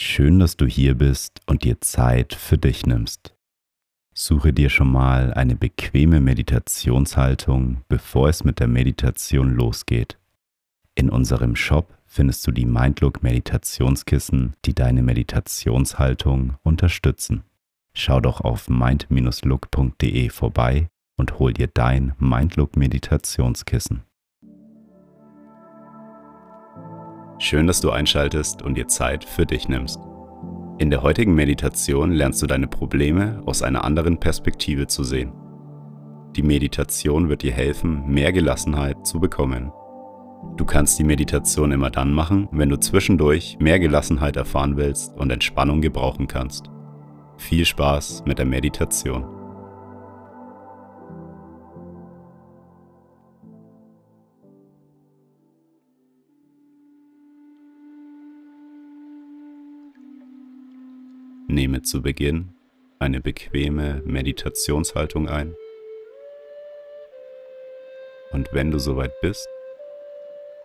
Schön, dass du hier bist und dir Zeit für dich nimmst. Suche dir schon mal eine bequeme Meditationshaltung, bevor es mit der Meditation losgeht. In unserem Shop findest du die Mindlook Meditationskissen, die deine Meditationshaltung unterstützen. Schau doch auf mind-look.de vorbei und hol dir dein Mindlook Meditationskissen. Schön, dass du einschaltest und dir Zeit für dich nimmst. In der heutigen Meditation lernst du deine Probleme aus einer anderen Perspektive zu sehen. Die Meditation wird dir helfen, mehr Gelassenheit zu bekommen. Du kannst die Meditation immer dann machen, wenn du zwischendurch mehr Gelassenheit erfahren willst und Entspannung gebrauchen kannst. Viel Spaß mit der Meditation. Nehme zu Beginn eine bequeme Meditationshaltung ein. Und wenn du soweit bist,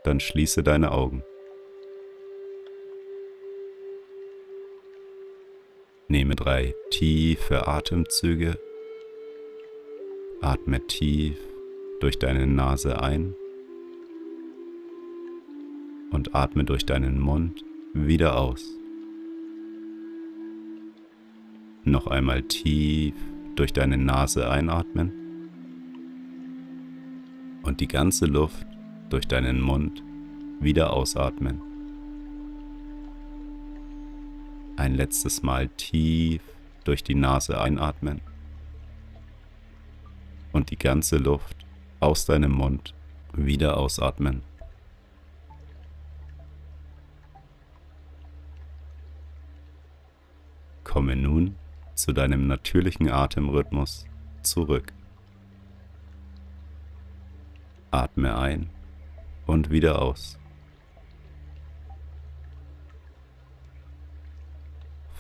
dann schließe deine Augen. Nehme drei tiefe Atemzüge. Atme tief durch deine Nase ein und atme durch deinen Mund wieder aus. Noch einmal tief durch deine Nase einatmen und die ganze Luft durch deinen Mund wieder ausatmen. Ein letztes Mal tief durch die Nase einatmen und die ganze Luft aus deinem Mund wieder ausatmen. Komme nun zu deinem natürlichen Atemrhythmus zurück. Atme ein und wieder aus.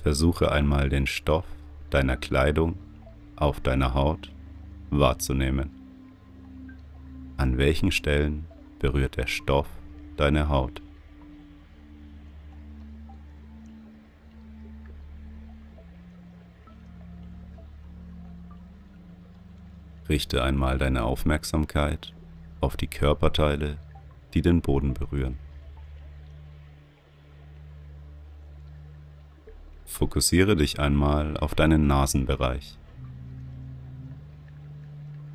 Versuche einmal den Stoff deiner Kleidung auf deiner Haut wahrzunehmen. An welchen Stellen berührt der Stoff deine Haut? Richte einmal deine Aufmerksamkeit auf die Körperteile, die den Boden berühren. Fokussiere dich einmal auf deinen Nasenbereich.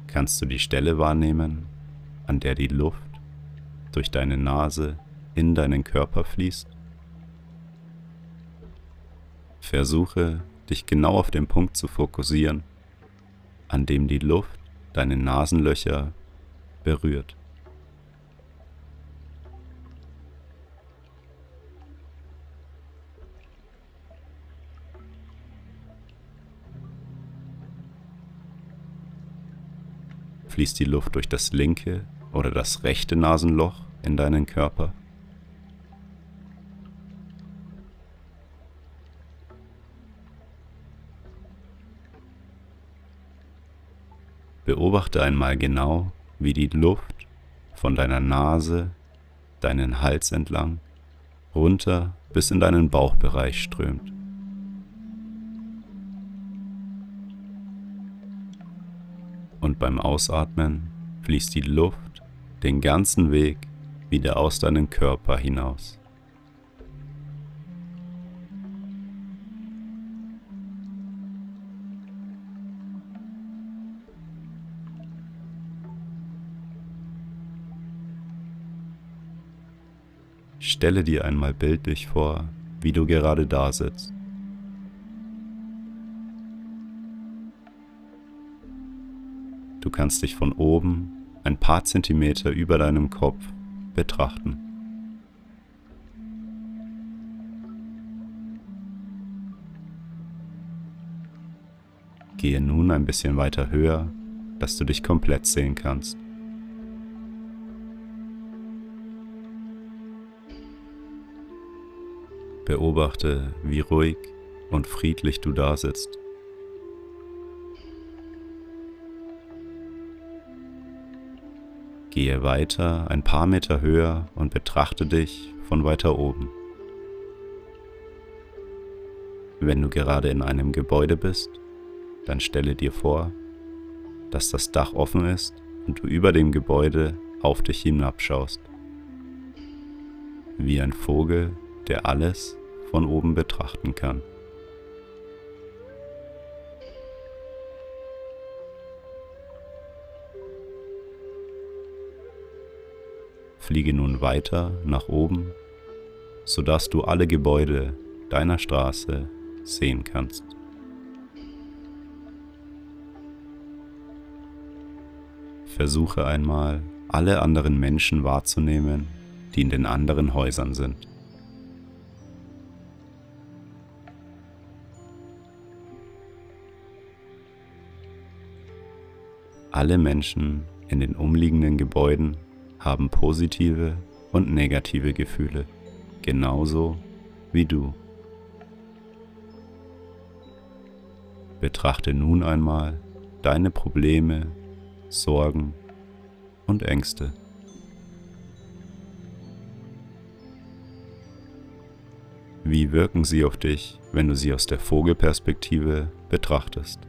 Kannst du die Stelle wahrnehmen, an der die Luft durch deine Nase in deinen Körper fließt? Versuche, dich genau auf den Punkt zu fokussieren, an dem die Luft deine Nasenlöcher berührt. Fließt die Luft durch das linke oder das rechte Nasenloch in deinen Körper? Beobachte einmal genau, wie die Luft von deiner Nase, deinen Hals entlang, runter bis in deinen Bauchbereich strömt. Und beim Ausatmen fließt die Luft den ganzen Weg wieder aus deinem Körper hinaus. Stelle dir einmal bildlich vor, wie du gerade da sitzt. Du kannst dich von oben ein paar Zentimeter über deinem Kopf betrachten. Gehe nun ein bisschen weiter höher, dass du dich komplett sehen kannst. Beobachte, wie ruhig und friedlich du da sitzt. Gehe weiter ein paar Meter höher und betrachte dich von weiter oben. Wenn du gerade in einem Gebäude bist, dann stelle dir vor, dass das Dach offen ist und du über dem Gebäude auf dich hinabschaust. Wie ein Vogel, der alles von oben betrachten kann. Fliege nun weiter nach oben, sodass du alle Gebäude deiner Straße sehen kannst. Versuche einmal, alle anderen Menschen wahrzunehmen, die in den anderen Häusern sind. Alle Menschen in den umliegenden Gebäuden haben positive und negative Gefühle, genauso wie du. Betrachte nun einmal deine Probleme, Sorgen und Ängste. Wie wirken sie auf dich, wenn du sie aus der Vogelperspektive betrachtest?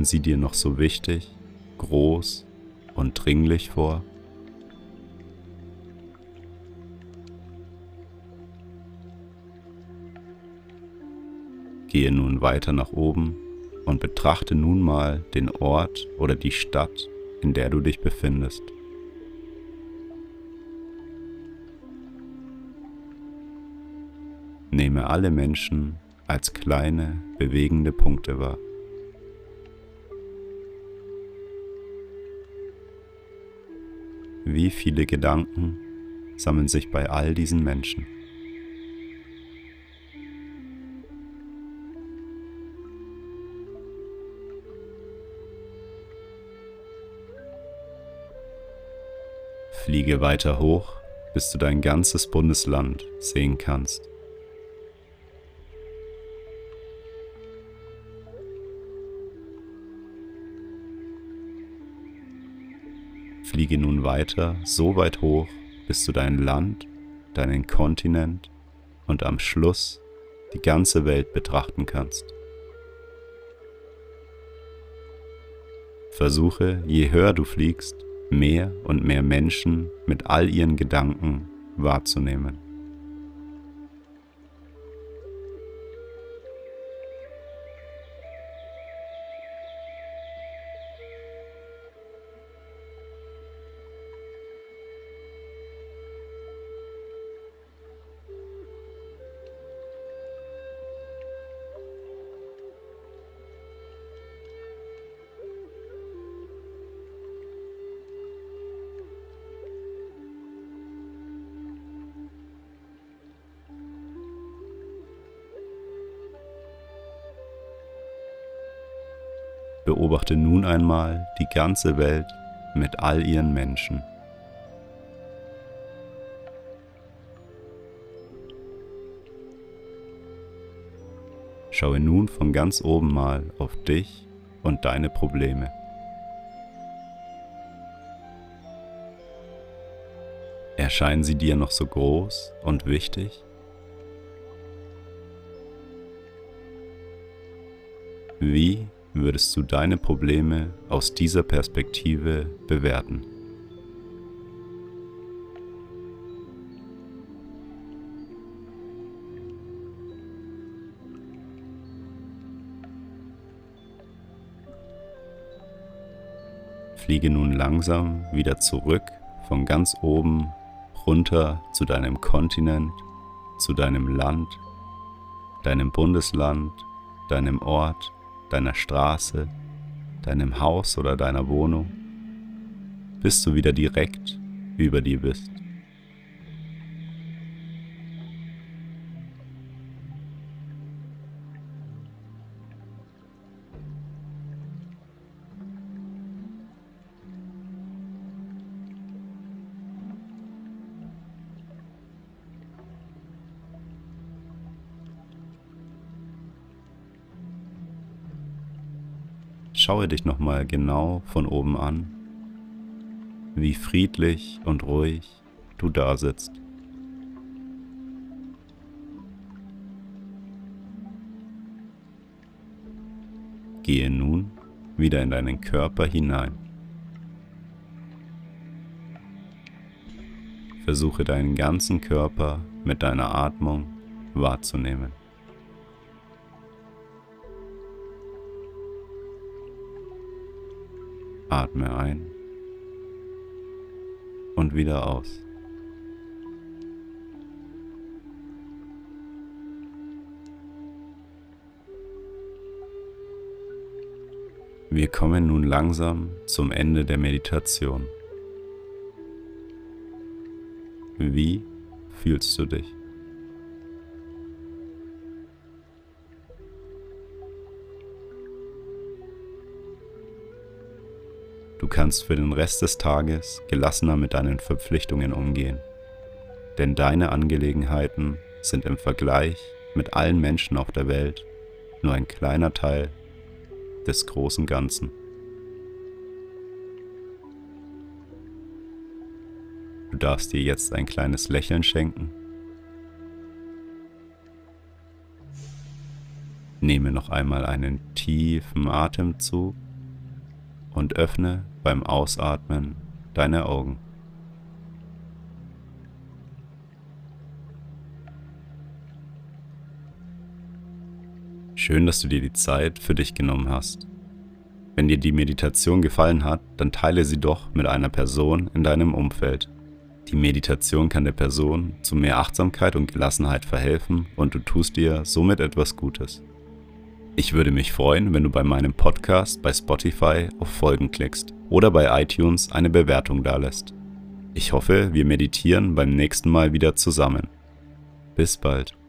Kommen sie dir noch so wichtig, groß und dringlich vor? Gehe nun weiter nach oben und betrachte nun mal den Ort oder die Stadt, in der du dich befindest. Nehme alle Menschen als kleine, bewegende Punkte wahr. Wie viele Gedanken sammeln sich bei all diesen Menschen? Fliege weiter hoch, bis du dein ganzes Bundesland sehen kannst. Fliege nun weiter so weit hoch, bis du dein Land, deinen Kontinent und am Schluss die ganze Welt betrachten kannst. Versuche, je höher du fliegst, mehr und mehr Menschen mit all ihren Gedanken wahrzunehmen. Beobachte nun einmal die ganze Welt mit all ihren Menschen. Schaue nun von ganz oben mal auf dich und deine Probleme. Erscheinen sie dir noch so groß und wichtig? Wie würdest du deine Probleme aus dieser Perspektive bewerten? Fliege nun langsam wieder zurück von ganz oben runter zu deinem Kontinent, zu deinem Land, deinem Bundesland, deinem Ort deiner Straße, deinem Haus oder deiner Wohnung, bis du wieder direkt über dir bist. Schaue dich nochmal genau von oben an wie friedlich und ruhig du da sitzt. Gehe nun wieder in deinen Körper hinein. Versuche deinen ganzen Körper mit deiner Atmung wahrzunehmen. Atme ein und wieder aus. Wir kommen nun langsam zum Ende der Meditation. Wie fühlst du dich? Du kannst für den Rest des Tages gelassener mit deinen Verpflichtungen umgehen, denn deine Angelegenheiten sind im Vergleich mit allen Menschen auf der Welt nur ein kleiner Teil des großen Ganzen. Du darfst dir jetzt ein kleines Lächeln schenken. Nehme noch einmal einen tiefen Atemzug und öffne beim Ausatmen deine Augen. Schön, dass du dir die Zeit für dich genommen hast. Wenn dir die Meditation gefallen hat, dann teile sie doch mit einer Person in deinem Umfeld. Die Meditation kann der Person zu mehr Achtsamkeit und Gelassenheit verhelfen und du tust dir somit etwas Gutes. Ich würde mich freuen, wenn du bei meinem Podcast bei Spotify auf Folgen klickst oder bei iTunes eine Bewertung dalässt. Ich hoffe, wir meditieren beim nächsten Mal wieder zusammen. Bis bald.